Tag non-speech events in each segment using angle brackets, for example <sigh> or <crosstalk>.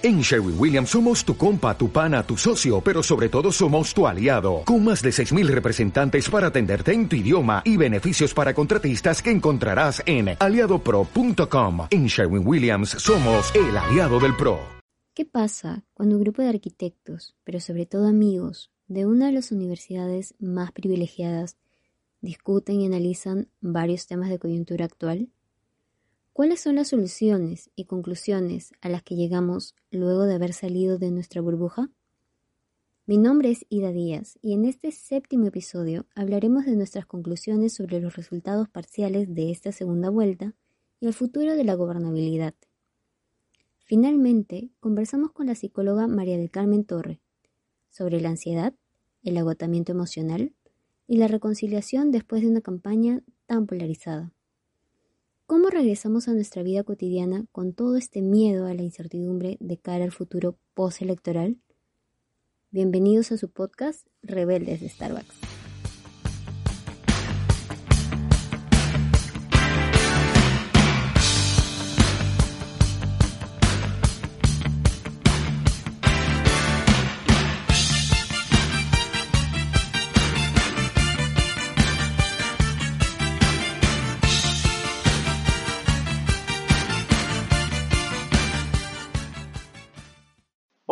En Sherwin Williams somos tu compa, tu pana, tu socio, pero sobre todo somos tu aliado, con más de 6.000 representantes para atenderte en tu idioma y beneficios para contratistas que encontrarás en aliadopro.com. En Sherwin Williams somos el aliado del PRO. ¿Qué pasa cuando un grupo de arquitectos, pero sobre todo amigos, de una de las universidades más privilegiadas, discuten y analizan varios temas de coyuntura actual? ¿Cuáles son las soluciones y conclusiones a las que llegamos luego de haber salido de nuestra burbuja? Mi nombre es Ida Díaz y en este séptimo episodio hablaremos de nuestras conclusiones sobre los resultados parciales de esta segunda vuelta y el futuro de la gobernabilidad. Finalmente, conversamos con la psicóloga María del Carmen Torre sobre la ansiedad, el agotamiento emocional y la reconciliación después de una campaña tan polarizada. ¿Cómo regresamos a nuestra vida cotidiana con todo este miedo a la incertidumbre de cara al futuro postelectoral? Bienvenidos a su podcast Rebeldes de Starbucks.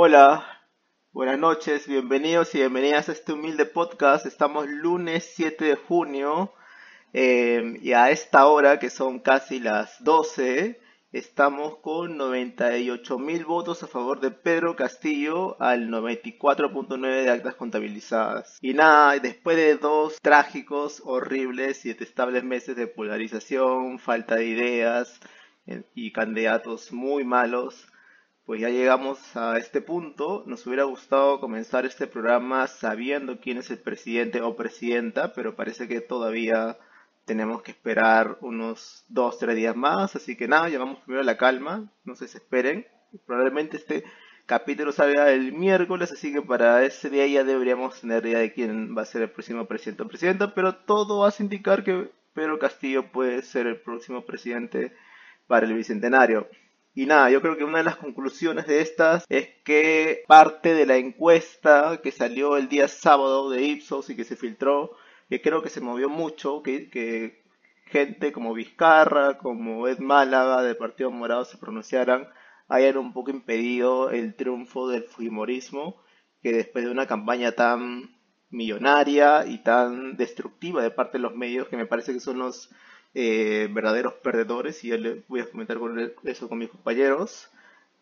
Hola, buenas noches, bienvenidos y bienvenidas a este humilde podcast. Estamos lunes 7 de junio eh, y a esta hora, que son casi las 12, estamos con 98 mil votos a favor de Pedro Castillo al 94.9 de actas contabilizadas. Y nada, después de dos trágicos, horribles y detestables meses de polarización, falta de ideas eh, y candidatos muy malos, pues ya llegamos a este punto. Nos hubiera gustado comenzar este programa sabiendo quién es el presidente o presidenta, pero parece que todavía tenemos que esperar unos dos, tres días más. Así que nada, llamamos primero a la calma, no se desesperen. Probablemente este capítulo salga el miércoles, así que para ese día ya deberíamos tener idea de quién va a ser el próximo presidente o presidenta, pero todo hace indicar que Pedro Castillo puede ser el próximo presidente para el bicentenario. Y nada, yo creo que una de las conclusiones de estas es que parte de la encuesta que salió el día sábado de Ipsos y que se filtró, que creo que se movió mucho, que, gente como Vizcarra, como Ed Málaga del Partido Morado se pronunciaran, hayan un poco impedido el triunfo del Fujimorismo, que después de una campaña tan millonaria y tan destructiva de parte de los medios, que me parece que son los eh, verdaderos perdedores, y ya le voy a comentar eso con mis compañeros,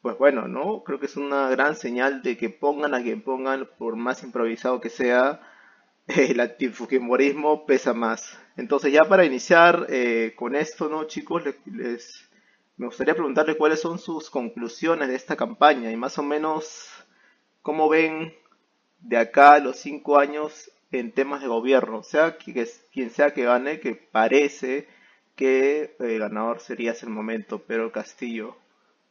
pues bueno, ¿no? Creo que es una gran señal de que pongan a quien pongan, por más improvisado que sea, <laughs> el antifujimorismo pesa más. Entonces ya para iniciar eh, con esto, ¿no, chicos? Les, me gustaría preguntarles cuáles son sus conclusiones de esta campaña y más o menos cómo ven de acá a los cinco años en temas de gobierno, sea que, quien sea que gane, que parece que el ganador sería ese momento Pedro Castillo.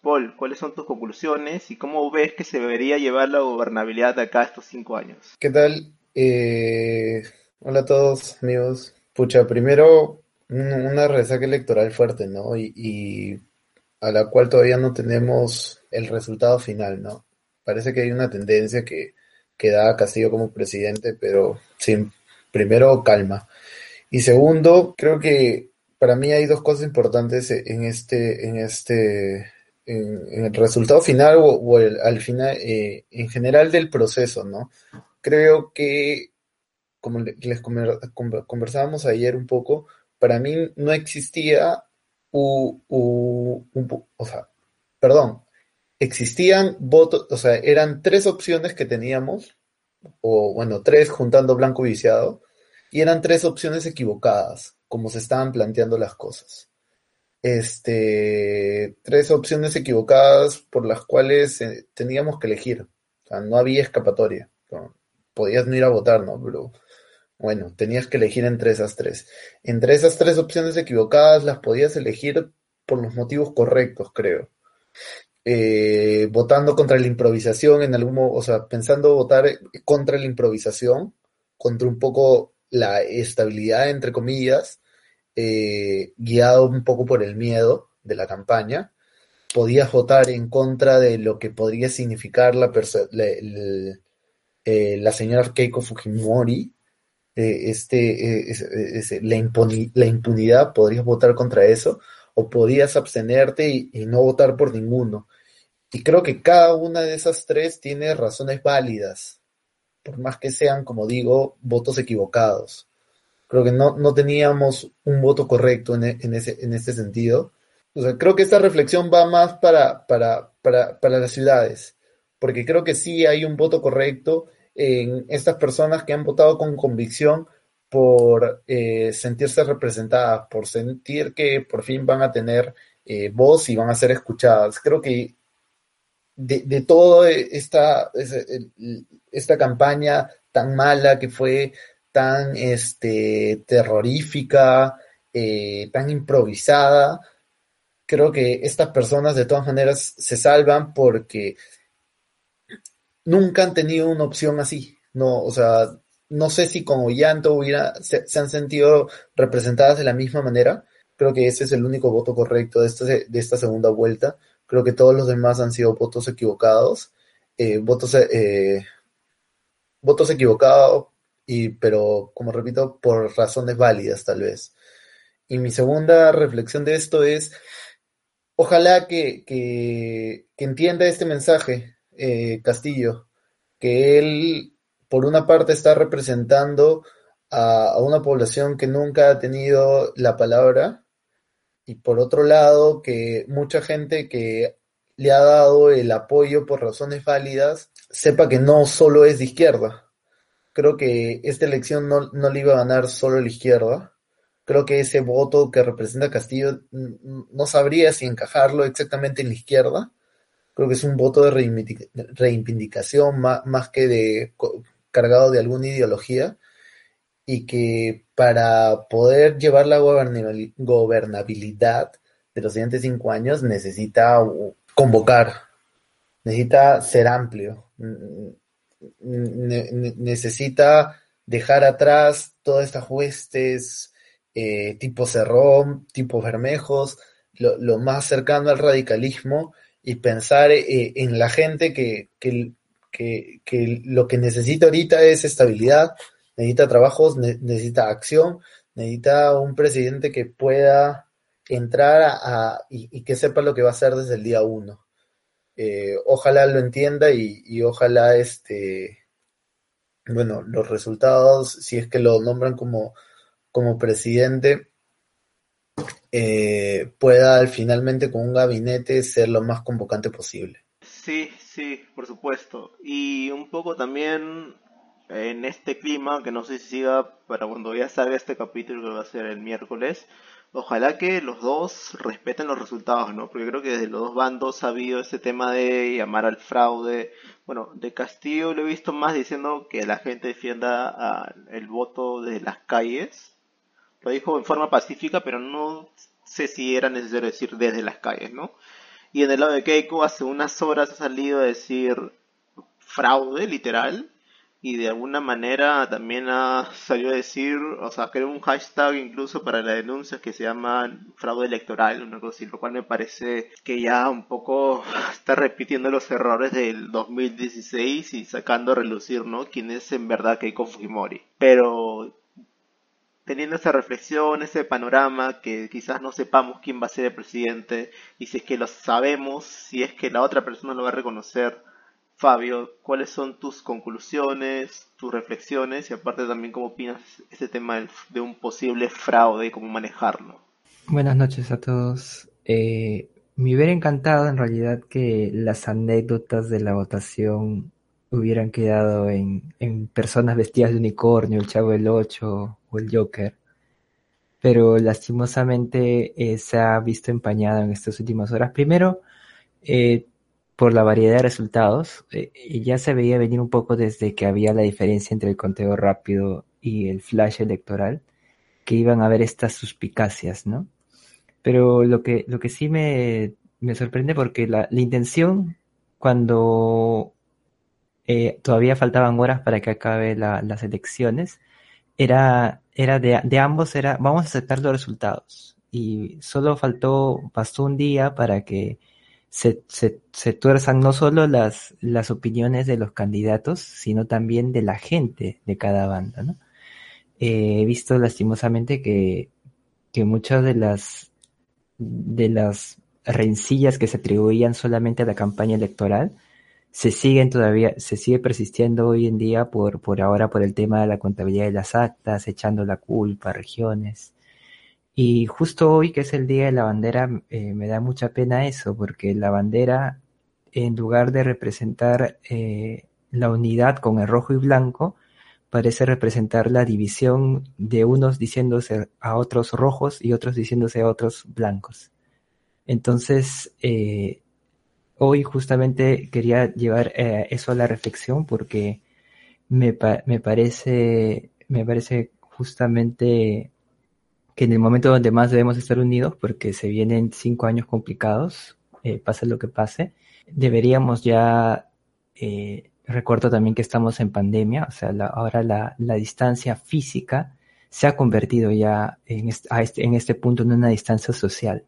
Paul, ¿cuáles son tus conclusiones y cómo ves que se debería llevar la gobernabilidad de acá estos cinco años? ¿Qué tal? Eh, hola a todos, amigos. Pucha, primero una resaca electoral fuerte, ¿no? Y, a la cual todavía no tenemos el resultado final, ¿no? Parece que hay una tendencia que, que da a Castillo como presidente, pero sin, primero calma. Y segundo, creo que para mí hay dos cosas importantes en este, en este, en, el resultado final o, al final, eh, en general del proceso, ¿no? Creo que, como les conversábamos ayer un poco, para mí no existía un, o sea, perdón, existían votos, o sea, eran tres opciones que teníamos, o bueno, tres juntando blanco y viciado, y eran tres opciones equivocadas como se estaban planteando las cosas. Este, tres opciones equivocadas por las cuales eh, teníamos que elegir. O sea, no había escapatoria. podías no ir a votar, ¿no? Pero bueno, tenías que elegir entre esas tres. Entre esas tres opciones equivocadas las podías elegir por los motivos correctos, creo. Eh, votando contra la improvisación en algún o sea, pensando votar contra la improvisación, contra un poco la estabilidad, entre comillas, eh, guiado un poco por el miedo de la campaña, podías votar en contra de lo que podría significar la, eh, la señora Keiko Fujimori, eh, este, eh, la, impunidad, podrías votar contra eso, o podías abstenerte y, no votar por ninguno. Y creo que cada una de esas tres tiene razones válidas, por más que sean, como digo, votos equivocados. Creo que no, no teníamos un voto correcto en, en, ese, en este sentido. O creo que esta reflexión va más para, para, para, para las ciudades, porque creo que sí hay un voto correcto en estas personas que han votado con convicción por eh, sentirse representadas, por sentir que por fin van a tener eh, voz y van a ser escuchadas. Creo que de, de toda esta, esta campaña tan mala que fue, tan este, terrorífica, eh, tan improvisada, creo que estas personas de todas maneras se salvan porque nunca han tenido una opción así. No, o sea, no sé si con Ollanto hubiera, se, han sentido representadas de la misma manera. Creo que ese es el único voto correcto de, este, de esta segunda vuelta. Creo que todos los demás han sido votos equivocados. Eh, votos, eh, votos equivocados, y, pero como repito, por razones válidas tal vez. Y mi segunda reflexión de esto es, ojalá que, que, entienda este mensaje eh, Castillo, que él, por una parte, está representando a, una población que nunca ha tenido la palabra, y por otro lado, que mucha gente que le ha dado el apoyo por razones válidas, sepa que no solo es de izquierda. Creo que esta elección no, no le iba a ganar solo la izquierda. Creo que ese voto que representa Castillo no sabría si encajarlo exactamente en la izquierda, creo que es un voto de reivindicación más, que de cargado de alguna ideología y que para poder llevar la gobernabilidad de los siguientes cinco años necesita convocar, necesita ser amplio, necesita dejar atrás todas estas huestes eh, tipo Cerrón, tipo Bermejos, lo más cercano al radicalismo y pensar eh, en la gente que, que, que, lo que necesita ahorita es estabilidad, necesita trabajos, necesita acción, necesita un presidente que pueda entrar a, y, que sepa lo que va a hacer desde el día uno. Eh, ojalá lo entienda y, ojalá este bueno los resultados si es que lo nombran como como presidente eh, pueda finalmente con un gabinete ser lo más convocante posible. Sí, sí, por supuesto. Y un poco también en este clima, que no sé si siga para cuando ya salga este capítulo que va a ser el miércoles, ojalá que los dos respeten los resultados, ¿no? Porque creo que desde los dos bandos ha habido ese tema de llamar al fraude. Bueno, de Castillo lo he visto más diciendo que la gente defienda el voto de las calles lo dijo en forma pacífica, pero no sé si era necesario decir desde las calles, ¿no? Y en el lado de Keiko hace unas horas ha salido a decir fraude, literal, y de alguna manera también ha salido a decir, o sea, creó un hashtag incluso para la denuncia que se llama fraude electoral, una cosa así, lo cual me parece que ya un poco <laughs> está repitiendo los errores del 2016 y sacando a relucir, ¿no? Quién es en verdad Keiko Fujimori. Pero teniendo esa reflexión, ese panorama, que quizás no sepamos quién va a ser el presidente, y si es que lo sabemos, si es que la otra persona lo va a reconocer, Fabio, ¿cuáles son tus conclusiones, tus reflexiones y aparte también cómo opinas este tema de un posible fraude y cómo manejarlo? Buenas noches a todos. Eh, me hubiera encantado en realidad que las anécdotas de la votación hubieran quedado en, en personas vestidas de unicornio, el Chavo del Ocho o el Joker, pero lastimosamente eh, se ha visto empañado en estas últimas horas. Primero, eh, por la variedad de resultados, eh, ya se veía venir un poco desde que había la diferencia entre el conteo rápido y el flash electoral, que iban a haber estas suspicacias, ¿no? Pero lo que, lo que sí me, me sorprende porque la, la intención cuando eh, todavía faltaban horas para que acabe las elecciones, era, era de, de, ambos, era vamos a aceptar los resultados. Y solo faltó, pasó un día para que se, se, tuerzan no solo las, las opiniones de los candidatos, sino también de la gente de cada banda, ¿no? Eh, he visto lastimosamente que, que muchas de las, de las rencillas que se atribuían solamente a la campaña electoral se siguen todavía, se sigue persistiendo hoy en día por, por ahora por el tema de la contabilidad de las actas, echando la culpa a regiones. Y justo hoy, que es el Día de la Bandera, eh, me da mucha pena eso, porque la bandera, en lugar de representar eh, la unidad con el rojo y blanco, parece representar la división de unos diciéndose a otros rojos y otros diciéndose a otros blancos. Entonces, eh, hoy justamente quería llevar eso a la reflexión porque me, me parece, me parece justamente que en el momento donde más debemos estar unidos, porque se vienen cinco años complicados, eh, pase lo que pase, deberíamos ya, eh, recuerdo también que estamos en pandemia, o sea, ahora la, la, distancia física se ha convertido ya en este, en este punto en una distancia social.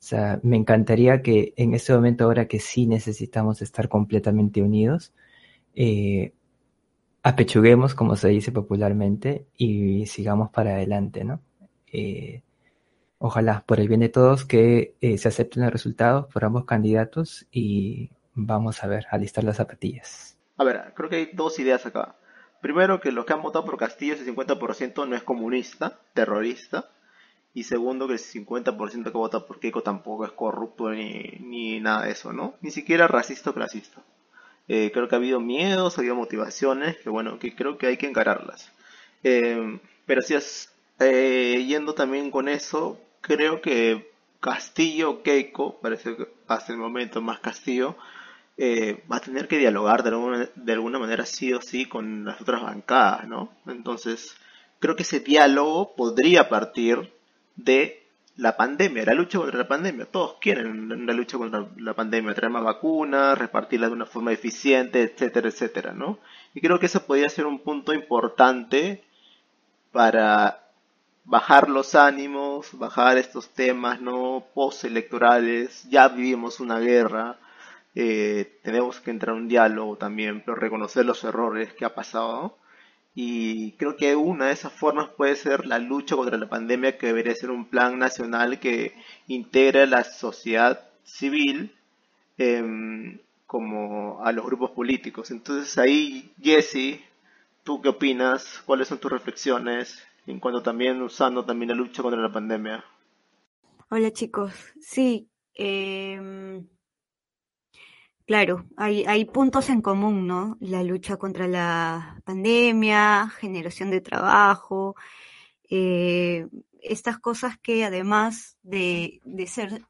O sea, me encantaría que en este momento ahora que sí necesitamos estar completamente unidos, eh, apechuguemos, como se dice popularmente, y sigamos para adelante, ¿no? Eh, ojalá, por el bien de todos, que eh, se acepten los resultados por ambos candidatos y vamos a ver, a listar las zapatillas. A ver, creo que hay dos ideas acá. Primero, que los que han votado por Castillo, ese 50% no es comunista, terrorista. Y segundo, que el 50% que vota por Keiko tampoco es corrupto ni, nada de eso, ¿no? Ni siquiera racista o clasista. Eh, creo que ha habido miedos, ha habido motivaciones, que bueno, que creo que hay que encararlas. pero si es eh, yendo también con eso, creo que Castillo Keiko, parece que hasta el momento más Castillo, eh, va a tener que dialogar de alguna, de alguna manera sí o sí con las otras bancadas, ¿no? Entonces, creo que ese diálogo podría partir de la pandemia, la lucha contra la pandemia. Todos quieren la lucha contra la pandemia, traer más vacunas, repartirla de una forma eficiente, etcétera, etcétera, ¿no? Y creo que eso podría ser un punto importante para bajar los ánimos, bajar estos temas no postelectorales, ya vivimos una guerra, eh, tenemos que entrar en un diálogo también, pero reconocer los errores que ha pasado. Y creo que una de esas formas puede ser la lucha contra la pandemia, que debería ser un plan nacional que integre a la sociedad civil em, como a los grupos políticos. Entonces ahí, Jesse, ¿tú qué opinas? ¿Cuáles son tus reflexiones? En cuanto también usando también la lucha contra la pandemia. Hola chicos, sí, em, claro, hay, hay puntos en común, ¿no? La lucha contra la pandemia, generación de trabajo, eh, estas cosas que además de, de, ser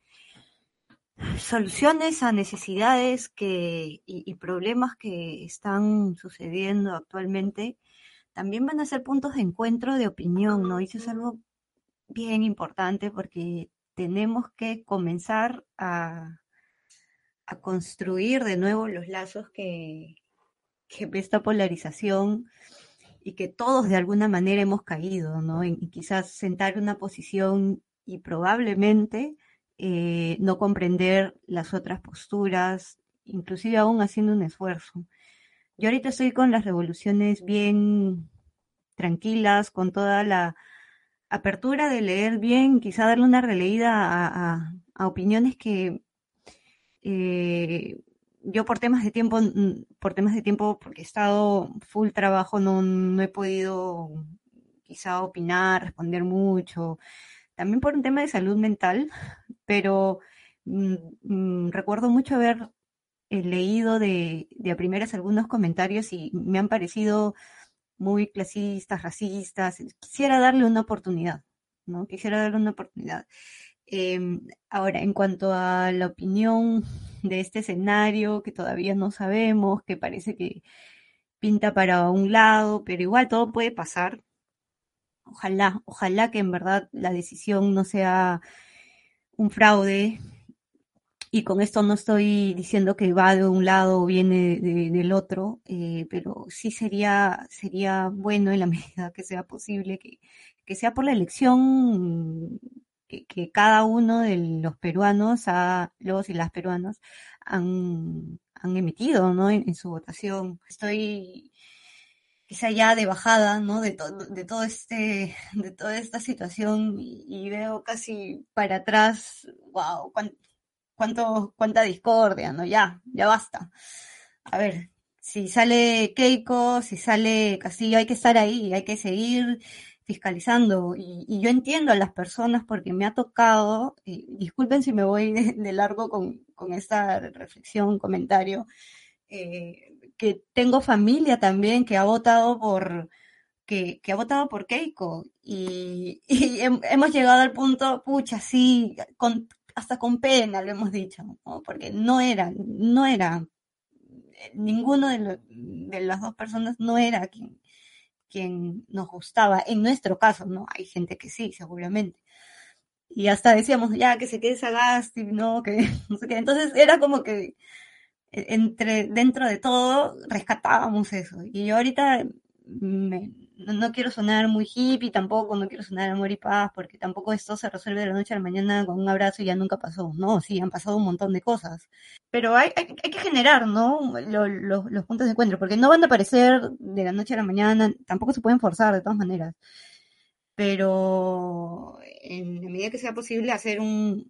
soluciones a necesidades que, y, y problemas que están sucediendo actualmente, también van a ser puntos de encuentro de opinión, ¿no? Y eso es algo bien importante porque tenemos que comenzar a, construir de nuevo los lazos que, que esta polarización y que todos de alguna manera hemos caído, ¿no? Y quizás sentar una posición y probablemente eh, no comprender las otras posturas, inclusive aún haciendo un esfuerzo. Yo ahorita estoy con las revoluciones bien tranquilas, con toda la apertura de leer bien, quizá darle una releída a, opiniones que eh, yo por temas de tiempo, por temas de tiempo, porque he estado full trabajo, no, no he podido quizá opinar, responder mucho, también por un tema de salud mental, pero mm, mm, recuerdo mucho haber he leído de, de a primeras algunos comentarios y me han parecido muy clasistas, racistas. Quisiera darle una oportunidad, ¿no? Quisiera darle una oportunidad. Em, ahora, en cuanto a la opinión de este escenario, que todavía no sabemos, que parece que pinta para un lado, pero igual todo puede pasar. Ojalá, ojalá que en verdad la decisión no sea un fraude, y con esto no estoy diciendo que va de un lado o viene del otro, eh, pero sí sería, sería bueno en la <laughs> medida que sea posible que, que sea por la elección que, cada uno de los peruanos, los y las peruanas, han, emitido ¿no? en, su votación. Estoy quizá ya de bajada, ¿no? De, de todo este, de toda esta situación y, veo casi para atrás, wow, cuánto, cuánta discordia, ¿no? Ya, ya basta. A ver, si sale Keiko, si sale Castillo, hay que estar ahí, hay que seguir fiscalizando. Y, yo entiendo a las personas porque me ha tocado, y disculpen si me voy de, largo con, esta reflexión, comentario, eh, que tengo familia también que ha votado por, que, ha votado por Keiko. Y, hemos llegado al punto, pucha, sí, con, hasta con pena lo hemos dicho, porque no era, no era, ninguno de, de las dos personas no era quien, quien nos gustaba, en nuestro caso, ¿no? Hay gente que sí, seguramente. Y hasta decíamos, ya, que se quede Sagasti, ¿no? Que <laughs> no sé qué. Entonces era como que e, entre, dentro de todo rescatábamos eso. Y yo ahorita me, no quiero sonar muy hippie tampoco, no quiero sonar amor y paz, porque tampoco esto se resuelve de la noche a la mañana con un abrazo y ya nunca pasó. No, sí, han pasado un montón de cosas. Pero hay, hay, que generar, ¿no? los puntos de encuentro, porque no van a aparecer de la noche a la mañana, tampoco se pueden forzar de todas maneras. Pero en la medida que sea posible hacer un...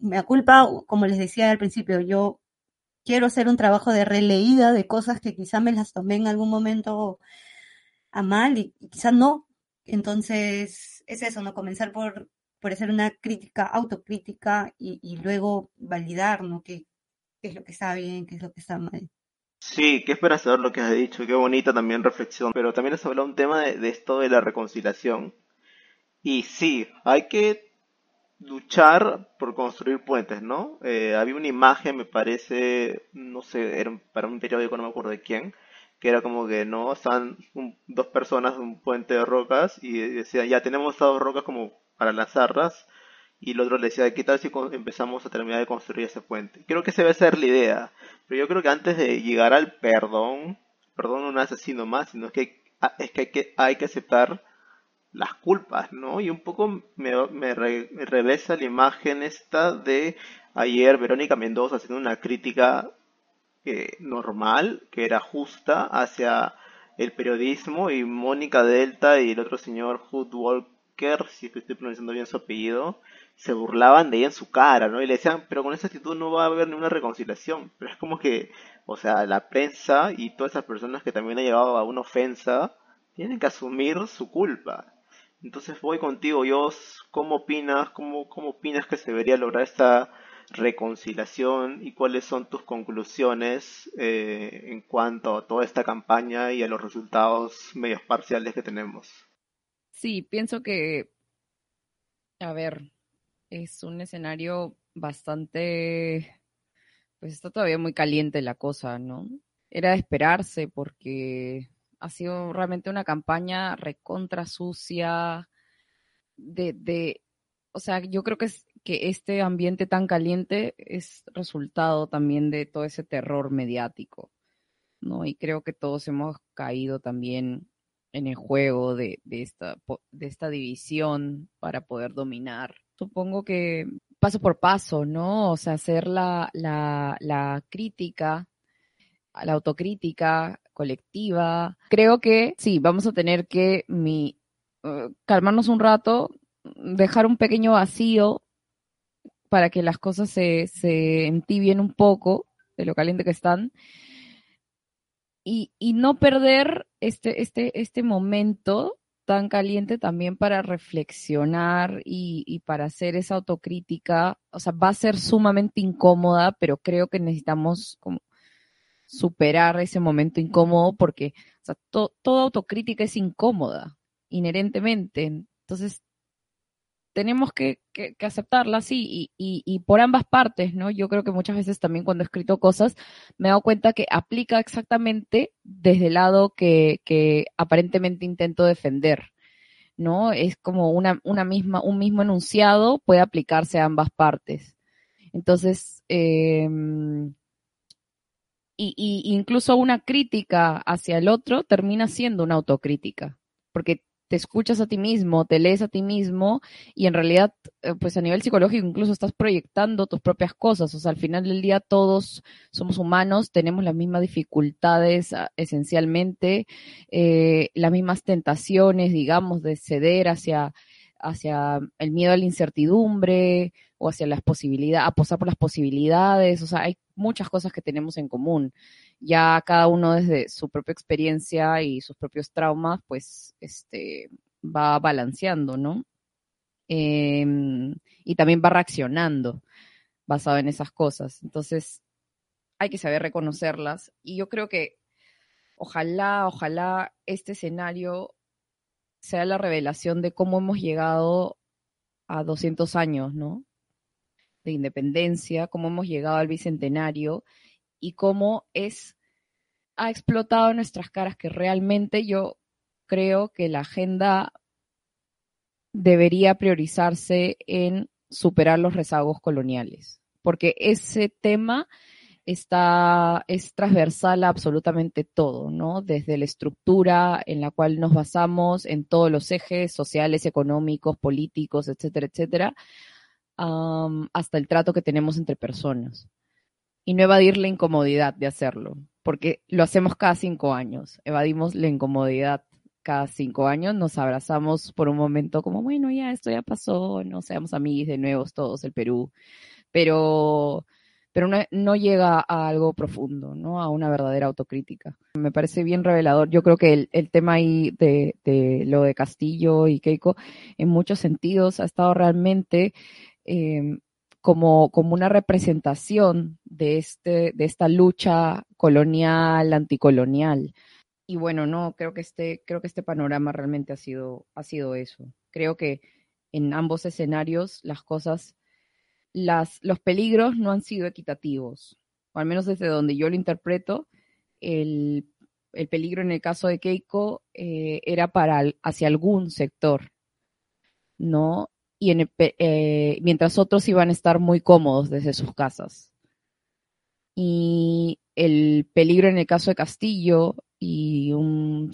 Me culpa, como les decía al principio, yo quiero hacer un trabajo de releída de cosas que quizá me las tomé en algún momento a mal y, quizás no. Entonces, es eso, ¿no? Comenzar por, por hacer una crítica, autocrítica y, luego validar, ¿no? ¿Qué, es lo que está bien, qué es lo que está mal. Sí, qué esperanzador lo que has dicho, qué bonita también reflexión, pero también has hablado un tema de, esto de la reconciliación. Y sí, hay que luchar por construir puentes, ¿no? Eh, había una imagen, me parece, no sé, era para un periódico, no me acuerdo de quién, que era como que no, están dos personas un puente de rocas y decían, ya tenemos dos rocas como para lanzarlas y el otro le decía, ¿qué tal si empezamos a terminar de construir ese puente? Creo que esa debe ser la idea, pero yo creo que antes de llegar al perdón, perdón no un asesino más, sino que ah, es que hay que, hay que aceptar las culpas, ¿no? Y un poco me, me, me la imagen esta de ayer Verónica Mendoza haciendo una crítica normal, que era justa hacia el periodismo y Mónica Delta y el otro señor Hood Walker, si estoy pronunciando bien su apellido, se burlaban de ella en su cara, ¿no? Y le decían, pero con esa actitud no va a haber ninguna reconciliación. Pero es como que, o sea, la prensa y todas esas personas que también han llegado a una ofensa, tienen que asumir su culpa. Entonces voy contigo, yo ¿cómo opinas? ¿Cómo, cómo opinas que se debería lograr esta reconciliación y cuáles son tus conclusiones eh, en cuanto a toda esta campaña y a los resultados medios parciales que tenemos. Sí, pienso que, a ver, es un escenario bastante, pues está todavía muy caliente la cosa, ¿no? Era de esperarse porque ha sido realmente una campaña recontra sucia de, de o sea, yo creo que es que este ambiente tan caliente es resultado también de todo ese terror mediático, ¿no? Y creo que todos hemos caído también en el juego de, esta, de esta división para poder dominar. Supongo que paso por paso, ¿no? O sea, hacer la, la, la crítica, la autocrítica colectiva. Creo que sí, vamos a tener que mi, uh, calmarnos un rato, dejar un pequeño vacío para que las cosas se, se entibien un poco de lo caliente que están. Y, y no perder este, este, este momento tan caliente también para reflexionar y, y, para hacer esa autocrítica. O sea, va a ser sumamente incómoda, pero creo que necesitamos como superar ese momento incómodo porque toda autocrítica es incómoda, inherentemente. Entonces, tenemos que, aceptarla así y, por ambas partes, ¿no? Yo creo que muchas veces también cuando he escrito cosas me he dado cuenta que aplica exactamente desde el lado que, aparentemente intento defender, ¿no? Es como una, una misma, un mismo enunciado puede aplicarse a ambas partes. Entonces, em, y, incluso una crítica hacia el otro termina siendo una autocrítica, porque te escuchas a ti mismo, te lees a ti mismo y en realidad, eh, pues a nivel psicológico incluso estás proyectando tus propias cosas. O sea, al final del día todos somos humanos, tenemos las mismas dificultades ah, esencialmente, eh, las mismas tentaciones, digamos, de ceder hacia, hacia el miedo a la incertidumbre o hacia las posibilidades, apostar por las posibilidades. O sea, hay muchas cosas que tenemos en común ya cada uno desde su propia experiencia y sus propios traumas, pues, este, va balanceando, ¿no? Em, y también va reaccionando basado en esas cosas. Entonces, hay que saber reconocerlas. Y yo creo que ojalá, ojalá este escenario sea la revelación de cómo hemos llegado a 200 años, ¿no? De independencia, cómo hemos llegado al bicentenario y cómo es, ha explotado nuestras caras que realmente yo creo que la agenda debería priorizarse en superar los rezagos coloniales, porque ese tema está, es transversal a absolutamente todo, ¿no? Desde la estructura en la cual nos basamos en todos los ejes sociales, económicos, políticos, etcétera, etcétera, hasta el trato que tenemos entre personas y no evadir la incomodidad de hacerlo, porque lo hacemos cada cinco años, evadimos la incomodidad cada cinco años, nos abrazamos por un momento como, bueno, ya esto ya pasó, no seamos amigos de nuevo todos el Perú, pero, pero no, llega a algo profundo, ¿no? A una verdadera autocrítica. Me parece bien revelador. Yo creo que el, tema ahí de, de, lo de Castillo y Keiko, en muchos sentidos, ha estado realmente eh, como, como una representación de, este, de esta lucha colonial, anticolonial. Y bueno, no, creo que este, creo que este panorama realmente ha sido, ha sido eso. Creo que en ambos escenarios las cosas, las, los peligros no han sido equitativos. O al menos desde donde yo lo interpreto, el, el peligro en el caso de Keiko eh, era para hacia algún sector, ¿no? Y eh, mientras otros iban a estar muy cómodos desde sus casas. Y el peligro en el caso de Castillo y un,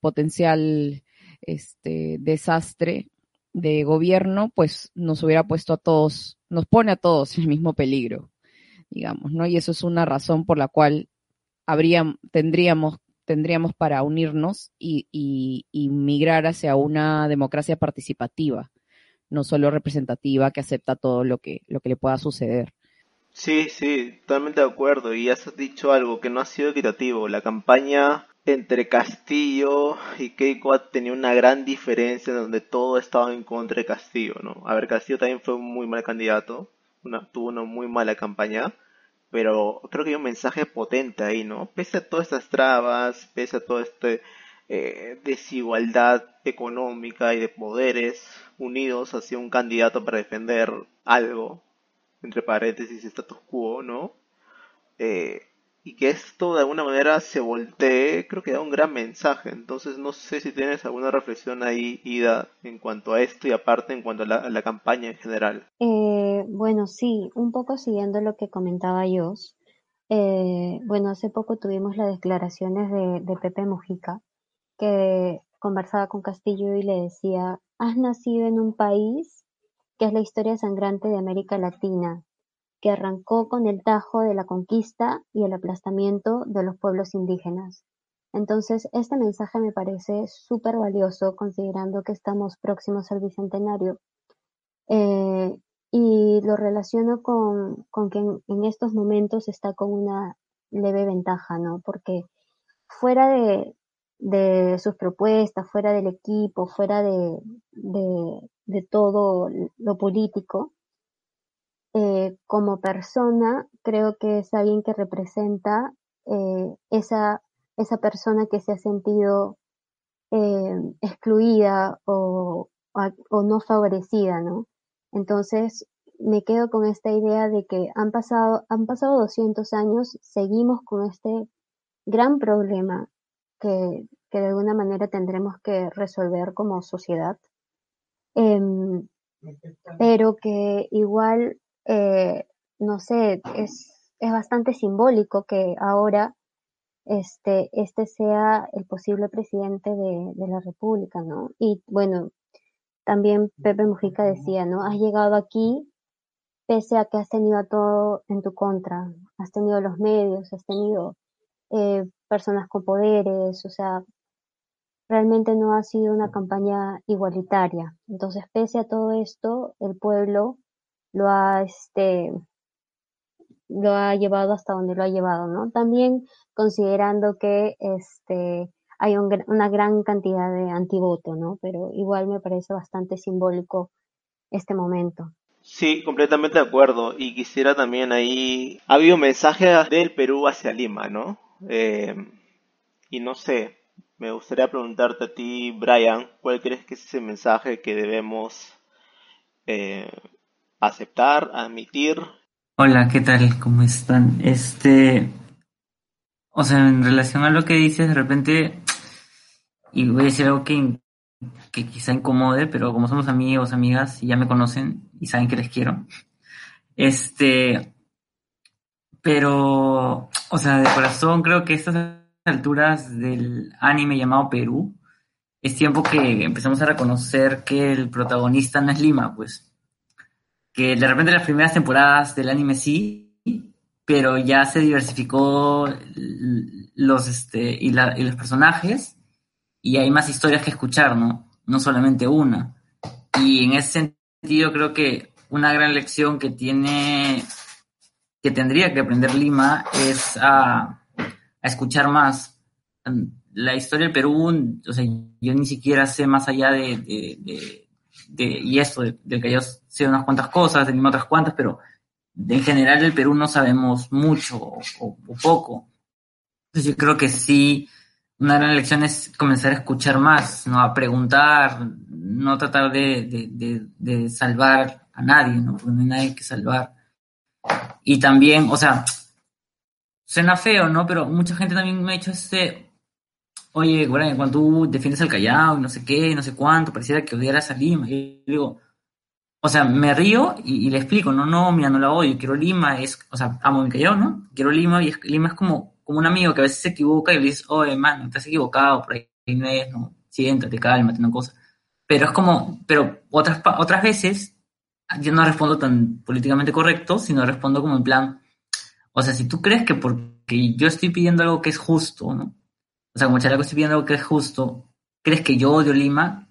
potencial este, desastre de gobierno, pues nos hubiera puesto a todos, nos pone a todos en el mismo peligro, digamos, ¿no? Y eso es una razón por la cual habría, tendríamos, tendríamos para unirnos y, y migrar hacia una democracia participativa no solo representativa que acepta todo lo que, lo que le pueda suceder. Sí, sí, totalmente de acuerdo. Y has dicho algo que no ha sido equitativo. La campaña entre Castillo y Keiko tenido una gran diferencia en donde todo estaba en contra de Castillo, ¿no? A ver, Castillo también fue un muy mal candidato, tuvo una muy mala campaña, pero creo que hay un mensaje potente ahí, ¿no? Pese a todas estas trabas, pese a todo este eh, desigualdad económica y de poderes unidos hacia un candidato para defender algo, entre paréntesis, status quo, ¿no? Eh, y que esto de alguna manera se voltee, creo que da un gran mensaje. Entonces no sé si tienes alguna reflexión ahí, Ida, en cuanto a esto y aparte en cuanto a la, campaña en general. Eh, bueno, sí, un poco siguiendo lo que comentaba yo. bueno, hace poco tuvimos las declaraciones de, de Pepe Mujica, que conversaba con Castillo y le decía, has nacido en un país que es la historia sangrante de América Latina, que arrancó con el tajo de la conquista y el aplastamiento de los pueblos indígenas. Entonces, este mensaje me parece súper valioso considerando que estamos próximos al Bicentenario. Eh, y lo relaciono con, que en, en, estos momentos está con una leve ventaja, ¿no? Porque fuera de, de sus propuestas, fuera del equipo, fuera de, de, todo lo político, eh, como persona creo que es alguien que representa eh, esa, esa persona que se ha sentido eh, excluida o, o, no favorecida, ¿no? Entonces me quedo con esta idea de que han pasado, han pasado 200 años, seguimos con este gran problema que, de alguna manera tendremos que resolver como sociedad, em, pero que igual, eh, no sé, es, es bastante simbólico que ahora este, este sea el posible presidente de, de la República, ¿no? Y bueno, también Pepe Mujica decía, ¿no? Has llegado aquí pese a que has tenido a todo en tu contra, has tenido los medios, has tenido eh, personas con poderes, o sea, realmente no ha sido una campaña igualitaria. Entonces, pese a todo esto, el pueblo lo ha, este, lo ha llevado hasta donde lo ha llevado, ¿no? También considerando que, este, hay una gran cantidad de antivoto, ¿no? Pero igual me parece bastante simbólico este momento. Sí, completamente de acuerdo. Y quisiera también ahí, ha habido mensajes del Perú hacia Lima, ¿no? Eh, y no sé, me gustaría preguntarte a ti, Brian, ¿cuál crees que es ese mensaje que debemos eh, aceptar, admitir? Hola, ¿qué tal? ¿Cómo están? Este, o sea, en relación a lo que dices, de repente, y voy a decir algo que, que quizá incomode, pero como somos amigos, amigas, y ya me conocen y saben que les quiero, este, pero, o sea, de corazón creo que estas alturas del anime llamado Perú, es tiempo que empezamos a reconocer que el protagonista no es Lima, pues. Que de repente las primeras temporadas del anime sí, pero ya se diversificó los, este, y, y los personajes y hay más historias que escuchar, ¿no? No solamente una. Y en ese sentido creo que una gran lección que tiene, que tendría que aprender Lima es a escuchar más. La historia del Perú, o sea, yo ni siquiera sé más allá de, de, de, y esto, de, que yo sé unas cuantas cosas, de otras cuantas, pero en general del Perú no sabemos mucho o, poco. Yo creo que sí, una gran lección es comenzar a escuchar más, ¿no? A preguntar, no tratar de, de, de salvar a nadie, ¿no? Porque no hay nadie que salvar. Y también, o sea, suena feo, ¿no? Pero mucha gente también me ha dicho este, oye, bueno, cuando tú defiendes al Callao y no sé qué, no sé cuánto, pareciera que odiaras a Lima. Y digo, o sea, me río y, le explico, no, no, mira, no la odio, quiero Lima, es, o sea, amo mi Callao, ¿no? Quiero Lima y Lima es como, como un amigo que a veces se equivoca y le dices, oye, man, te has equivocado, por ahí no es, no, siéntate, cálmate, una cosa. Pero es como, pero otras, otras veces yo no respondo tan políticamente correcto, sino respondo como en plan, o sea, si tú crees que porque yo estoy pidiendo algo que es justo, ¿no? O sea, como Chalaco estoy pidiendo algo que es justo, ¿crees que yo odio Lima?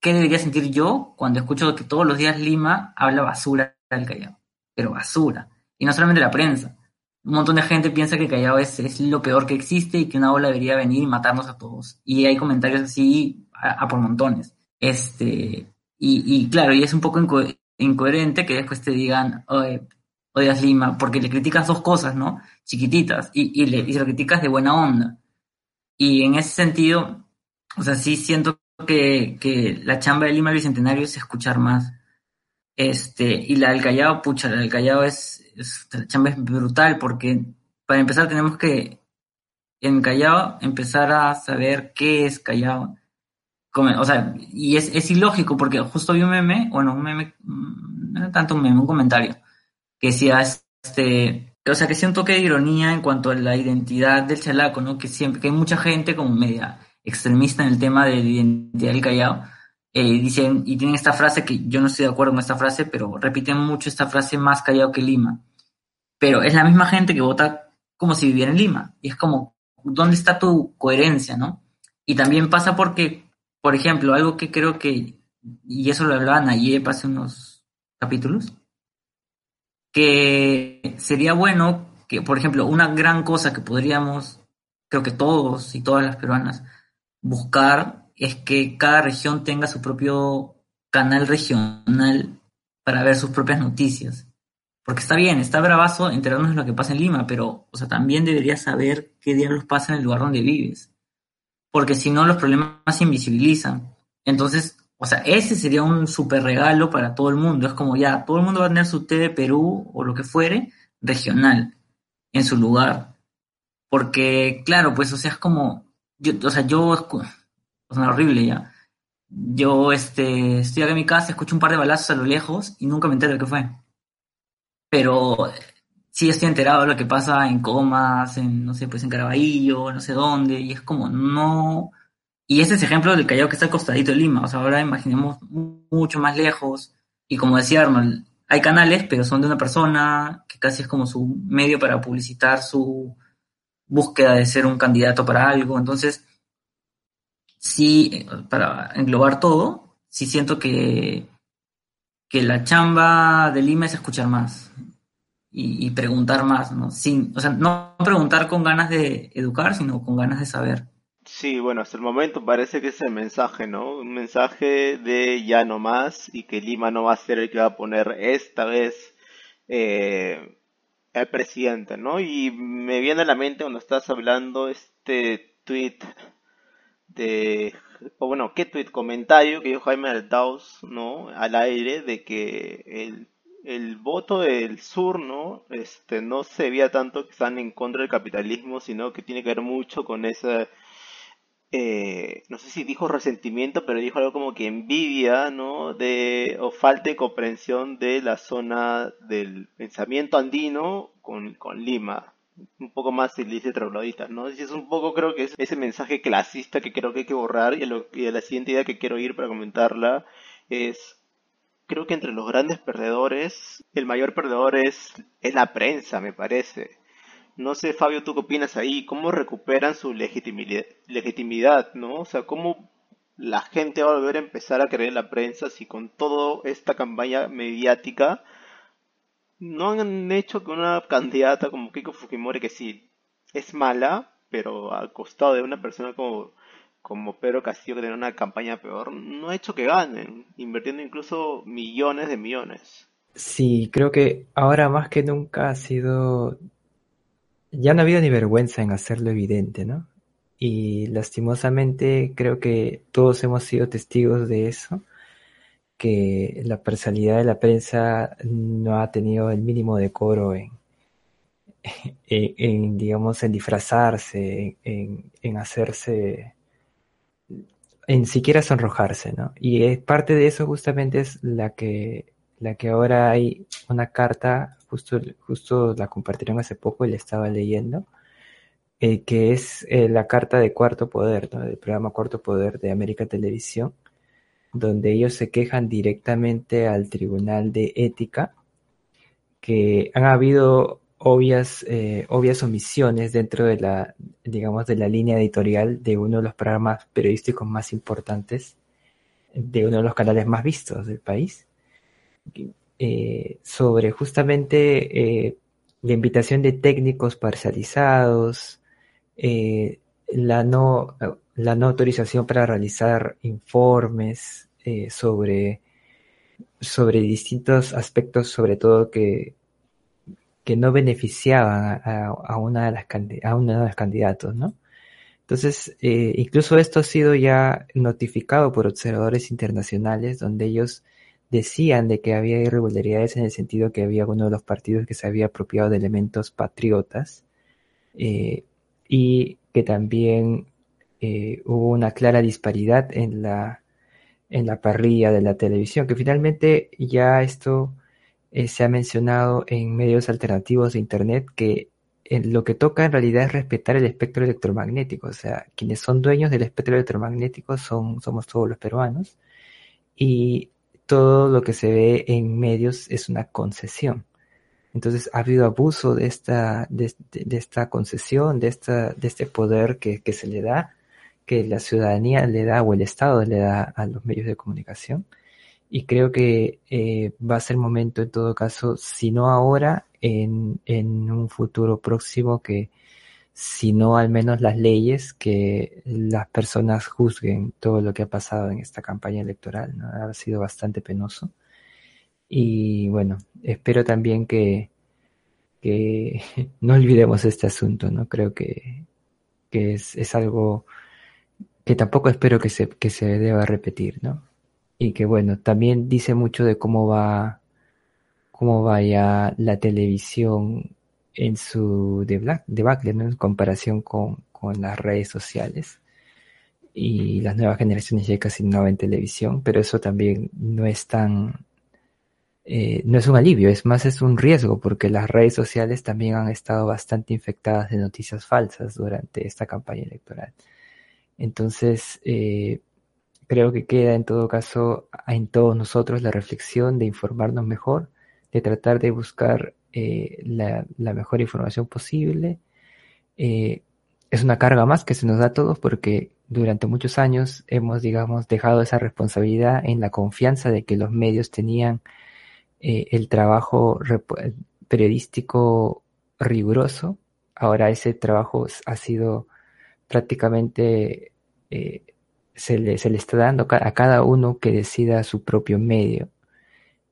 ¿Qué debería sentir yo cuando escucho que todos los días Lima habla basura del Callao? Pero basura. Y no solamente la prensa. Un montón de gente piensa que Callao es, es lo peor que existe y que una ola debería venir y matarnos a todos. Y hay comentarios así a, por montones. Este, y, y, claro, y es un poco incoherente que después te digan, Oye, odias Lima, porque le criticas dos cosas, ¿no? Chiquititas, y, y, le, y lo criticas de buena onda. Y en ese sentido, o sea, sí siento que, que la chamba de Lima Bicentenario es escuchar más. Este, y la del Callao, pucha, la del Callao es, la chamba es brutal, porque para empezar tenemos que en Callao empezar a saber qué es Callao. O sea, y es, es ilógico, porque justo vi un meme, bueno, un meme, mm, no era tanto un meme, un comentario, que decía, este, o sea, que sea un toque de ironía en cuanto a la identidad del chalaco, ¿no? Que siempre, que hay mucha gente como media extremista en el tema de la identidad del Callao, eh, dicen, y tienen esta frase que yo no estoy de acuerdo con esta frase, pero repiten mucho esta frase más Callao que Lima. Pero es la misma gente que vota como si viviera en Lima. Y es como, ¿dónde está tu coherencia, no? Y también pasa porque, por ejemplo, algo que creo que, y eso lo hablaban ayer hace unos capítulos, que sería bueno que, por ejemplo, una gran cosa que podríamos, creo que todos y todas las peruanas, buscar es que cada región tenga su propio canal regional para ver sus propias noticias. Porque está bien, está bravazo enterarnos de lo que pasa en Lima, pero, o sea, también deberías saber qué diablos pasa en el lugar donde vives. Porque si no, los problemas se invisibilizan. Entonces, o sea, ese sería un super regalo para todo el mundo. Es como ya, todo el mundo va a tener su té de Perú o lo que fuere, regional, en su lugar. Porque, claro, pues, o sea, es como, yo, o sea, yo, es horrible ya. Yo, este, estoy acá en mi casa, escucho un par de balazos a lo lejos y nunca me entero de qué fue. Pero sí estoy enterado de lo que pasa en Comas, en, no sé, pues en Caraballo, no sé dónde, y es como, no... Y ese es ejemplo del Callao que está al costadito de Lima, o sea, ahora imaginemos mucho más lejos, y como decía Arnold, hay canales, pero son de una persona que casi es como su medio para publicitar su búsqueda de ser un candidato para algo, entonces, sí, para englobar todo, sí siento que, que la chamba de Lima es escuchar más, y, preguntar más, ¿no? Sin, o sea, no preguntar con ganas de educar, sino con ganas de saber. Sí, bueno, hasta el momento parece que es el mensaje, ¿no? Un mensaje de ya no más y que Lima no va a ser el que va a poner esta vez eh, el presidente, ¿no? Y me viene a la mente cuando estás hablando este tweet de, o bueno, ¿qué tweet? Comentario que dijo Jaime Altaus, ¿no? Al aire de que el el voto del sur, ¿no? Este, no se veía tanto que están en contra del capitalismo, sino que tiene que ver mucho con esa, eh, no sé si dijo resentimiento, pero dijo algo como que envidia, ¿no? De, o falta de comprensión de la zona del pensamiento andino con, con Lima. Un poco más se troglodita, ¿no? Y es un poco, creo que es ese mensaje clasista que creo que hay que borrar y, y la siguiente idea que quiero ir para comentarla es creo que entre los grandes perdedores, el mayor perdedor es, es la prensa, me parece. No sé, Fabio, ¿tú qué opinas ahí? ¿Cómo recuperan su legitimidad, legitimidad no? O sea, ¿cómo la gente va a volver a empezar a creer en la prensa si con toda esta campaña mediática no han hecho que una candidata como Kiko Fujimori, que sí es mala, pero al costado de una persona como como Pedro Castillo que una campaña peor, no ha hecho que ganen, invirtiendo incluso millones de millones. Sí, creo que ahora más que nunca ha sido... Ya no ha habido ni vergüenza en hacerlo evidente, ¿no? Y lastimosamente creo que todos hemos sido testigos de eso, que la personalidad de la prensa no ha tenido el mínimo decoro en, en, digamos, en disfrazarse, en, en hacerse en siquiera sonrojarse, ¿no? Y es, parte de eso justamente es la que, la que ahora hay una carta, justo, justo la compartieron hace poco y la estaba leyendo, eh, que es eh, la carta de Cuarto Poder, ¿no? Del programa Cuarto Poder de América Televisión, donde ellos se quejan directamente al Tribunal de Ética, que han habido obvias, eh, obvias omisiones dentro de la, digamos, de la línea editorial de uno de los programas periodísticos más importantes, de uno de los canales más vistos del país, eh, sobre justamente eh, la invitación de técnicos parcializados, la, no, la no autorización para realizar informes sobre, sobre distintos aspectos, sobre todo que que no beneficiaban a, una de las a uno de los candidatos, ¿no? Entonces, eh, incluso esto ha sido ya notificado por observadores internacionales, donde ellos decían de que había irregularidades en el sentido que había uno de los partidos que se había apropiado de elementos patriotas eh, y que también eh, hubo una clara disparidad en la, en la parrilla de la televisión, que finalmente ya esto se ha mencionado en medios alternativos de Internet que lo que toca en realidad es respetar el espectro electromagnético. O sea, quienes son dueños del espectro electromagnético son, somos todos los peruanos y todo lo que se ve en medios es una concesión. Entonces ha habido abuso de esta, de, esta concesión, de, esta, de este poder que, se le da, que la ciudadanía le da o el Estado le da a los medios de comunicación y creo que eh, va a ser momento en todo caso, si no ahora, en, en un futuro próximo que si no al menos las leyes, que las personas juzguen todo lo que ha pasado en esta campaña electoral. ¿no? Ha sido bastante penoso. Y bueno, espero también que, que <laughs> no olvidemos este asunto, ¿no? Creo que, que es, es algo que tampoco espero que se, que se deba repetir, ¿no? Y que bueno, también dice mucho de cómo va, cómo vaya la televisión en su debacle, en comparación con, con las redes sociales. Y las nuevas generaciones ya casi no ven televisión, pero eso también no es tan, eh, no es un alivio, es más es un riesgo, porque las redes sociales también han estado bastante infectadas de noticias falsas durante esta campaña electoral. Entonces, eh, creo que queda en todo caso en todos nosotros la reflexión de informarnos mejor, de tratar de buscar eh, la, mejor información posible. es una carga más que se nos da a todos porque durante muchos años hemos, digamos, dejado esa responsabilidad en la confianza de que los medios tenían eh, el trabajo periodístico riguroso. Ahora ese trabajo ha sido prácticamente, eh, se, le, se le está dando a cada uno que decida su propio medio,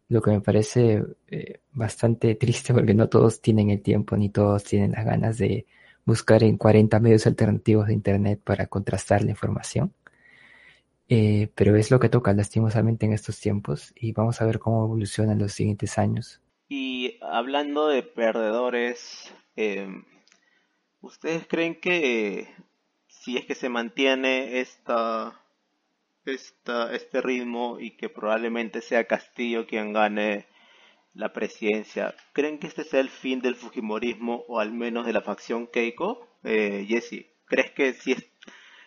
lo que me parece eh, bastante <laughs> triste porque no todos tienen el tiempo ni todos tienen las ganas de buscar en 40 medios alternativos de Internet para contrastar la información. Eh, pero es lo que toca lastimosamente en estos tiempos y vamos a ver cómo evoluciona en los siguientes años. Y hablando de perdedores, eh, ¿ustedes creen que si es que se mantiene esta, este ritmo y que probablemente sea Castillo quien gane la presidencia, ¿creen que este sea el fin del Fujimorismo o al menos de la facción Keiko? Eh, Jesse, ¿crees que si es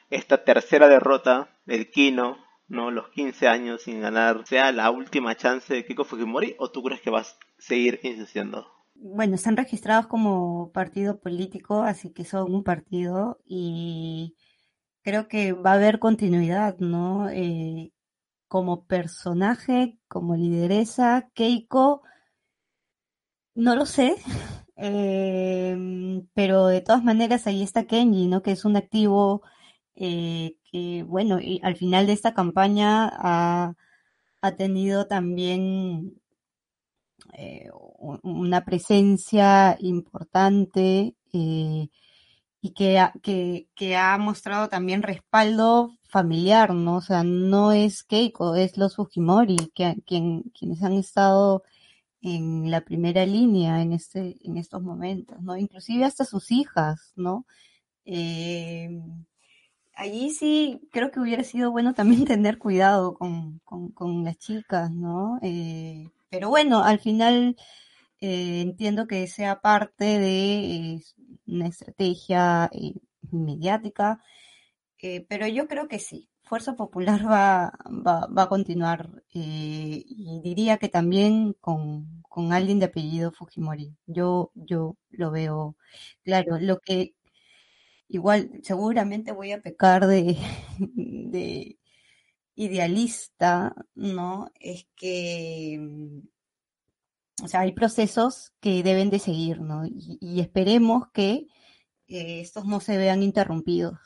esta tercera derrota del Kino, ¿no? Los 15 años sin ganar, sea la última chance de Kiko Fujimori o tú crees que vas a seguir insistiendo? Bueno, están registrados como partido político, así que son un partido y creo que va a haber continuidad, ¿no? Eh, como personaje, como lideresa, Keiko, no lo sé, <laughs> eh, pero de todas maneras ahí está Kenji, ¿no? Que es un activo eh, que bueno, y al final de esta campaña ha, tenido también eh, una presencia importante eh, y que, ha mostrado también respaldo familiar, ¿no? O sea, no es Keiko, es los Fujimori, que, quien, quienes han estado en la primera línea en, este, en estos momentos, ¿no? Inclusive hasta sus hijas, ¿no? Eh, allí sí creo que hubiera sido bueno también <laughs> tener cuidado con, las chicas, ¿no? Pero bueno, al final eh, entiendo que sea parte de eh, una estrategia mediática, pero yo creo que sí. Fuerza Popular <laughs> va, va, va a continuar y diría que también con, con alguien de apellido Fujimori. Yo, yo lo veo claro. Lo que igual seguramente voy a pecar de <laughs> idealista, ¿no? Es que, o sea, hay procesos que deben de seguir, ¿no? Y, esperemos que eh, estos no se vean interrumpidos,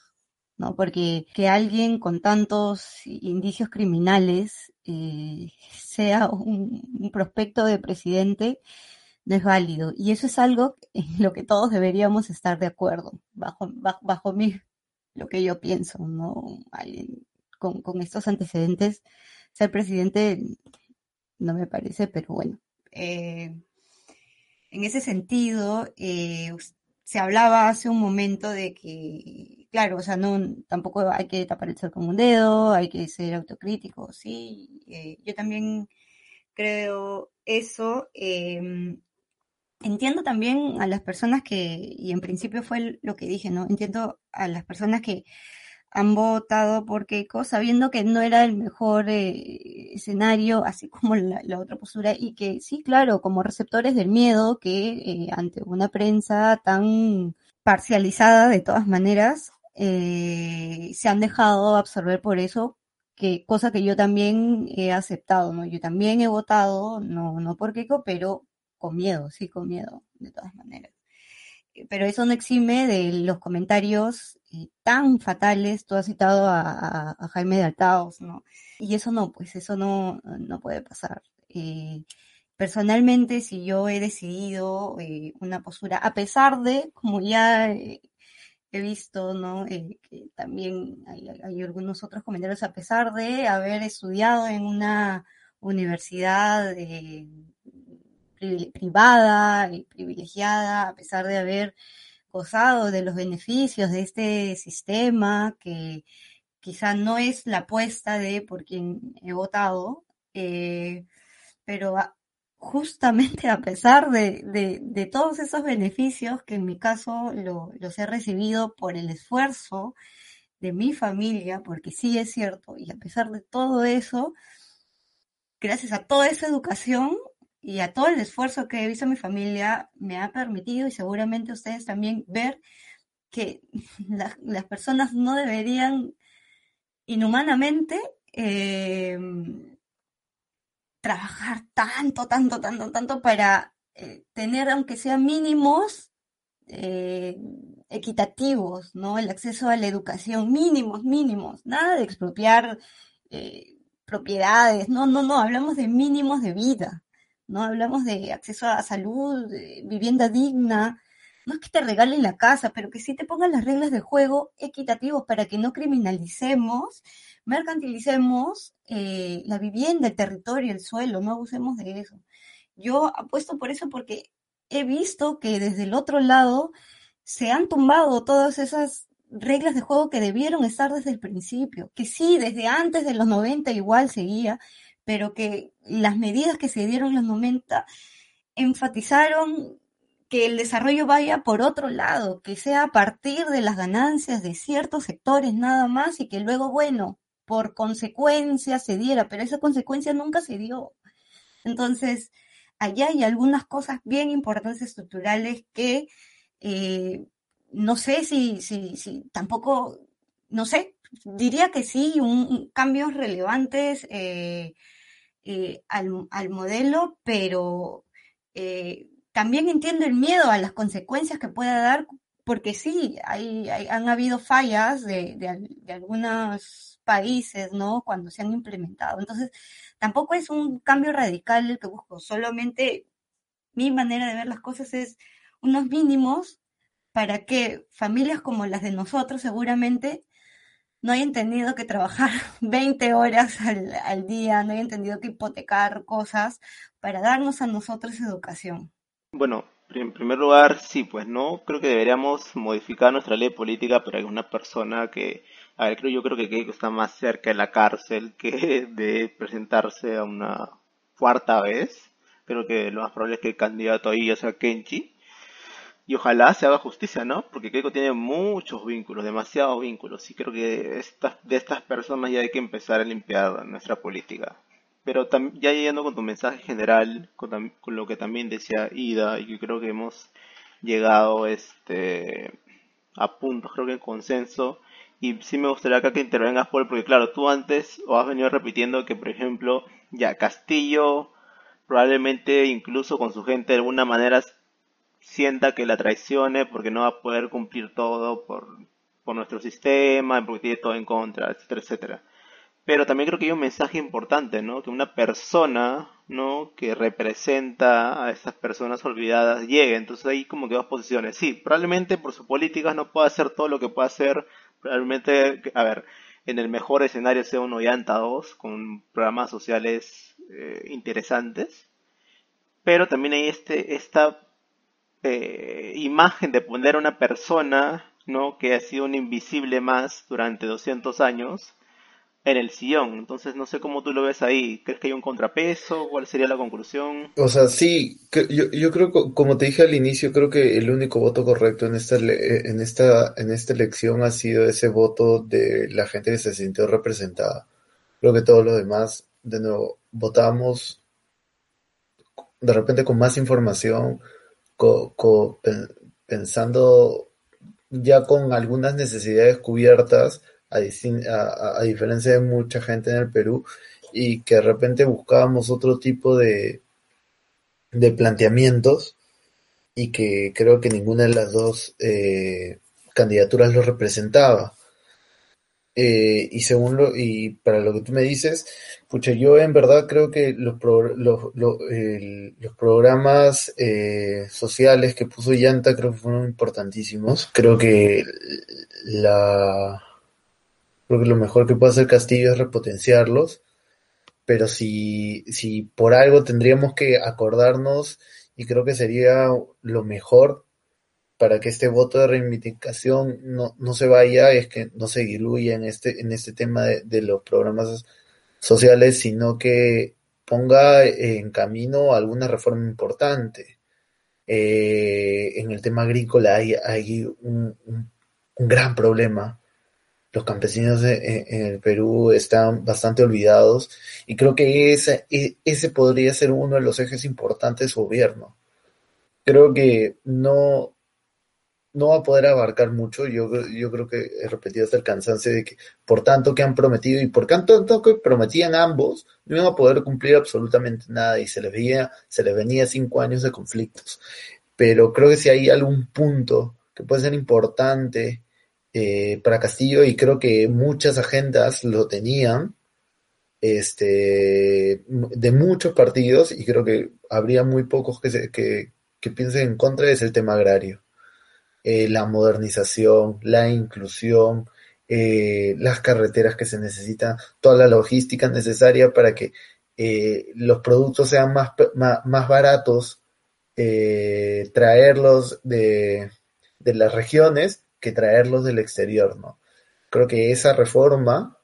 ¿no? Porque que alguien con tantos indicios criminales eh, sea un, prospecto de presidente, no es válido. Y eso es algo en lo que todos deberíamos estar de acuerdo, bajo, bajo, mí, lo que yo pienso, ¿no? Con, con, estos antecedentes, ser presidente no me parece, pero bueno. Eh, en ese sentido, eh, se hablaba hace un momento de que, claro, o sea, no, tampoco hay que tapar el sol con un dedo, hay que ser autocrítico, sí. Eh, yo también creo eso. Entiendo también a las personas que, y en principio fue lo que dije, ¿no? Entiendo a las personas que han votado por Keiko sabiendo que no era el mejor eh, escenario, así <laughs> como la, otra postura, y que sí, claro, como receptores del miedo, que eh, ante una prensa tan parcializada de todas maneras, eh, se han dejado absorber por eso, que cosa que yo también he aceptado, ¿no? Yo también he votado, no, no por Keiko, pero con miedo, sí, con miedo, de todas maneras. Eh, pero eso no exime de los comentarios eh, tan fatales, tú has citado a, Jaime de Altaos, ¿no? Y eso no, pues eso no, no puede pasar. Eh, personalmente, si yo he decidido una postura, a pesar de, como ya he visto, ¿no? que también hay, algunos otros comentarios, a pesar de haber estudiado en una universidad privada y privilegiada, a pesar de haber gozado de los beneficios de este sistema, que quizá no es la apuesta de por quien he votado, eh, pero justamente a pesar de, de, todos esos beneficios que en mi caso lo, los he recibido por el esfuerzo de mi familia, porque sí es cierto, y a pesar de todo eso, gracias a toda esa educación y a todo el esfuerzo que he visto en mi familia, me ha permitido, y seguramente ustedes también, ver que <laughs> la, las personas no deberían inhumanamente eh, trabajar tanto, tanto, tanto, tanto para eh, tener, aunque sean mínimos, eh, equitativos, ¿no? El acceso a la educación, mínimos, mínimos, nada de expropiar eh, propiedades, no, no, no, hablamos de mínimos de vida, ¿no? Hablamos de acceso a salud, vivienda digna, no es que te regalen la casa, pero que sí te pongan las reglas de juego equitativos para que no criminalicemos, mercantilicemos eh, la vivienda, el territorio, el suelo, no abusemos de eso. Yo apuesto por eso porque he visto que desde el otro lado se han tumbado todas esas reglas de juego que debieron estar desde el principio, que sí, desde antes de los 90 igual seguía, pero que las medidas que se dieron en los 90 enfatizaron que el desarrollo vaya por otro lado, que sea a partir de las ganancias de ciertos sectores nada más y que luego, bueno, por consecuencia se diera, pero esa consecuencia nunca se dio. Entonces, allá hay algunas cosas bien importantes estructurales que eh, no sé si, si, tampoco, no sé, diría que sí, un, cambios relevantes eh, eh, al, al, modelo, pero eh, también entiendo el miedo a las consecuencias que pueda dar, porque sí, hay, han habido fallas de, de, de, algunos países, ¿no? Cuando se han implementado. Entonces, tampoco es un cambio radical el que busco, solamente mi manera de ver las cosas es unos mínimos para que familias como las de nosotros seguramente no hayan tenido que trabajar <laughs> 20 horas al, al día, no hayan tenido que hipotecar cosas para darnos a nosotros educación. Bueno, en primer lugar, sí, pues no, creo que deberíamos modificar nuestra ley política para que una persona que, a ver, creo, yo creo que está más cerca de la cárcel <laughs> que de presentarse a una cuarta vez. Creo que lo más probable es que el candidato ahí ya sea Kenchi. Y ojalá se haga justicia, ¿no? Porque Keiko tiene muchos vínculos, demasiados vínculos. Y creo que estas, de estas personas ya hay que empezar a limpiar nuestra política. Pero ya yendo con tu mensaje general, con, con, lo que también decía Ida, y que creo que hemos llegado este a puntos, creo que en consenso. Y sí me gustaría acá que intervengas, Paul, porque claro, tú antes o has venido repitiendo que, por ejemplo, ya Castillo probablemente incluso con su gente de alguna manera sienta que la traicione porque no va a poder cumplir todo por, por nuestro sistema, porque tiene todo en contra, etcétera, etcétera. Pero también creo que hay un mensaje importante, ¿no? Que una persona, ¿no? Que representa a esas personas olvidadas llegue. Entonces hay como que dos posiciones. Sí, probablemente por sus políticas no pueda hacer todo lo que pueda hacer. Probablemente, a ver, en el mejor escenario sea uno llanta dos, con programas sociales eh, interesantes. Pero también hay este, esta eh, imagen de poner a una persona, ¿no? Que ha sido un invisible más durante 200 años en el sillón. Entonces no sé cómo tú lo ves ahí. ¿Crees que hay un contrapeso? ¿Cuál sería la conclusión? O sea, sí, yo, yo creo, como te dije al inicio, creo que el único voto correcto en esta, en esta, en esta elección ha sido ese voto de la gente que se sintió representada. Creo que todos los demás, de nuevo, votamos de repente con más información, co, co, pensando ya con algunas necesidades cubiertas, a, diferencia de mucha gente en el Perú, y que de repente buscábamos otro tipo de, de planteamientos y que creo que ninguna de las dos eh, candidaturas lo representaba. Eh, y según lo, y para lo que tú me dices, pucha, yo en verdad creo que los, pro, los, los, los programas eh, sociales que puso Llanta creo que fueron importantísimos. Creo que la, Creo que lo mejor que puede hacer Castillo es repotenciarlos, pero si, si por algo tendríamos que acordarnos, y creo que sería lo mejor para que este voto de reivindicación no, no se vaya, es que no se diluya en este, en este tema de, los programas sociales, sino que ponga en camino alguna reforma importante. Eh, en el tema agrícola hay, hay un gran problema. Los campesinos en, en, el Perú están bastante olvidados y creo que ese, e, ese podría ser uno de los ejes importantes de su gobierno. Creo que no, no va a poder abarcar mucho. Yo, yo creo que he repetido hasta el cansancio de que por tanto que han prometido y por tanto que prometían ambos, no iban a poder cumplir absolutamente nada y se les veía, se les venía cinco años de conflictos. Pero creo que si hay algún punto que puede ser importante eh, para Castillo y creo que muchas agendas lo tenían, este, de muchos partidos y creo que habría muy pocos que, se, que, que piensen en contra es el tema agrario eh, la modernización, la inclusión, eh, las carreteras que se necesitan, toda la logística necesaria para que eh, los productos sean más, más, más baratos, traerlos de, de, las regiones que traerlos del exterior, ¿no? Creo que esa reforma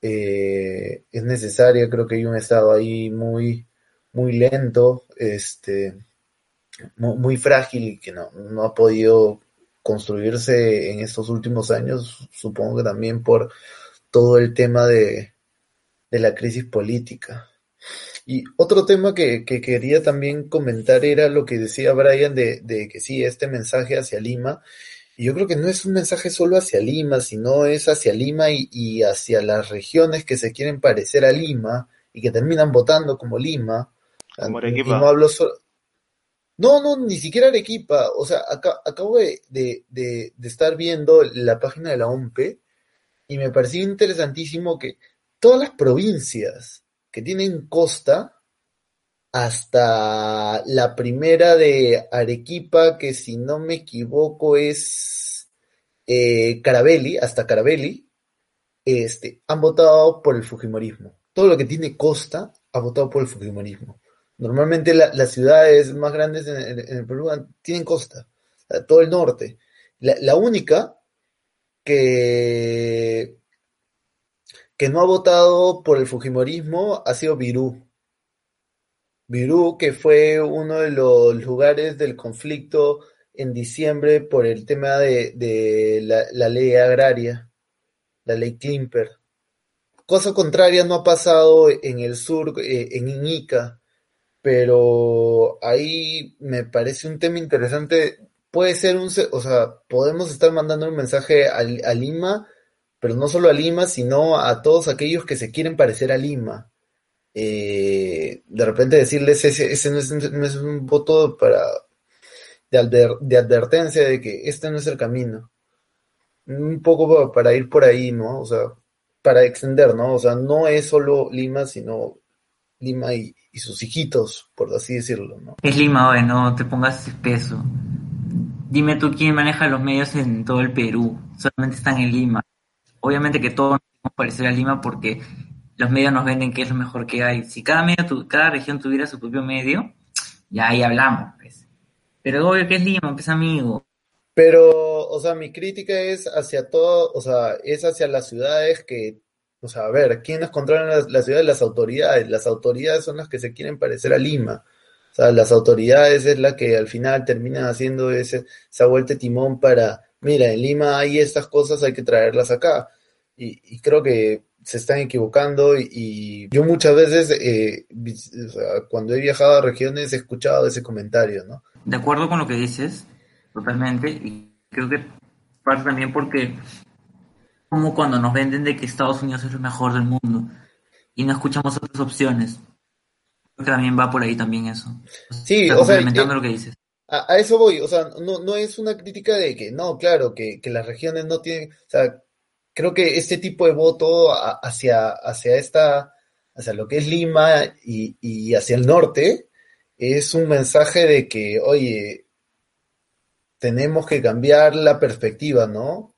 es necesaria, creo que hay un estado ahí muy, muy lento, este, muy frágil y que no, no ha podido construirse en estos últimos años, supongo que también por todo el tema de, de la crisis política. Y otro tema que, que, quería también comentar era lo que decía Brian de, de, que sí, este mensaje hacia Lima, y yo creo que no es un mensaje solo hacia Lima, sino es hacia Lima y, y hacia las regiones que se quieren parecer a Lima y que terminan votando como Lima. Como y no hablo solo, no, no, ni siquiera Arequipa. O sea, acá, acabo de, estar viendo la página de la OMP y me pareció interesantísimo que todas las provincias que tienen costa, hasta la primera de Arequipa, que si no me equivoco es eh, Carabelli, hasta Carabelli, este, han votado por el Fujimorismo. Todo lo que tiene costa ha votado por el Fujimorismo. Normalmente la, las ciudades más grandes en, el Perú tienen costa, todo el norte. La, única que, que no ha votado por el Fujimorismo ha sido Virú. Virú, que fue uno de los lugares del conflicto en diciembre por el tema de, la, ley agraria, la ley Klimper. Cosa contraria no ha pasado en el sur, eh, en Iñica, pero ahí me parece un tema interesante. Puede ser un, o sea, podemos estar mandando un mensaje a, a, Lima, pero no solo a Lima, sino a todos aquellos que se quieren parecer a Lima. Eh, de repente decirles ese, ese no, es, un voto para de, de, advertencia de que este no es el camino. Un poco para ir por ahí, ¿no? O sea, para extender, ¿no? O sea, no es solo Lima, sino Lima y, y sus hijitos, por así decirlo, ¿no? Es Lima, oye, no te pongas espeso. Dime tú quién maneja los medios en todo el Perú, solamente están en Lima. Obviamente que todos nos parecer a Lima porque los medios nos venden que es lo mejor que hay. Si cada medio, tu, cada región tuviera su propio medio, ya ahí hablamos, pues. Pero obvio que es Lima, pues amigo. Pero, o sea, mi crítica es hacia todo, o sea, es hacia las ciudades que o sea, a ver, ¿quiénes controlan la, la, ciudad? Las autoridades. Las autoridades son las que se quieren parecer a Lima. O sea, las autoridades es la que al final terminan haciendo ese, esa vuelta de timón para, mira, en Lima hay estas cosas, hay que traerlas acá. Y, y creo que se están equivocando y, yo muchas veces, eh, cuando he viajado a regiones, he escuchado ese comentario, ¿no? De acuerdo con lo que dices, totalmente, y creo que parte también porque como cuando nos venden de que Estados Unidos es lo mejor del mundo y no escuchamos otras opciones. Creo que también va por ahí también eso. Sí, o sea, complementando eh, lo que dices. A, a, eso voy, o sea, no, no es una crítica de que, no, claro, que, que las regiones no tienen, o sea, creo que este tipo de voto a, hacia, hacia esta, hacia lo que es Lima y, y hacia el norte, es un mensaje de que, oye, tenemos que cambiar la perspectiva, ¿no?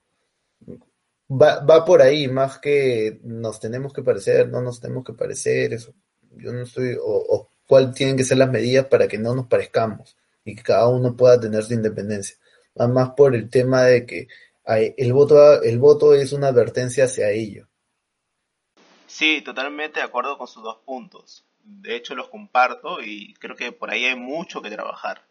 Va, va por ahí, más que nos tenemos que parecer, no nos tenemos que parecer, eso. Yo no estoy, o, o tienen que ser las medidas para que no nos parezcamos y que cada uno pueda tener su independencia. Va más por el tema de que hay, el voto, el voto es una advertencia hacia ello. Sí, totalmente de acuerdo con sus dos puntos. de hecho los comparto y creo que por ahí hay mucho que trabajar.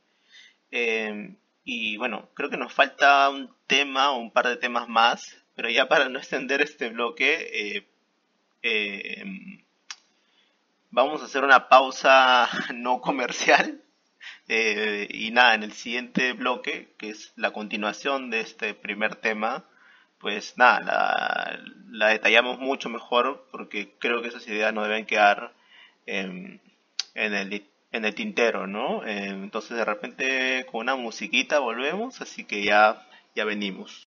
Eh, y bueno, creo que nos falta un tema o un par de temas más, pero ya para no extender este bloque, eh, eh, vamos a hacer una pausa <laughs> no comercial. y nada, en el siguiente bloque, que es la continuación de este primer tema, pues nada, la, la detallamos mucho mejor porque creo que esas ideas no deben quedar en, en el en el tintero, ¿no? Eh, entonces de repente con una musiquita volvemos, así que ya, ya venimos.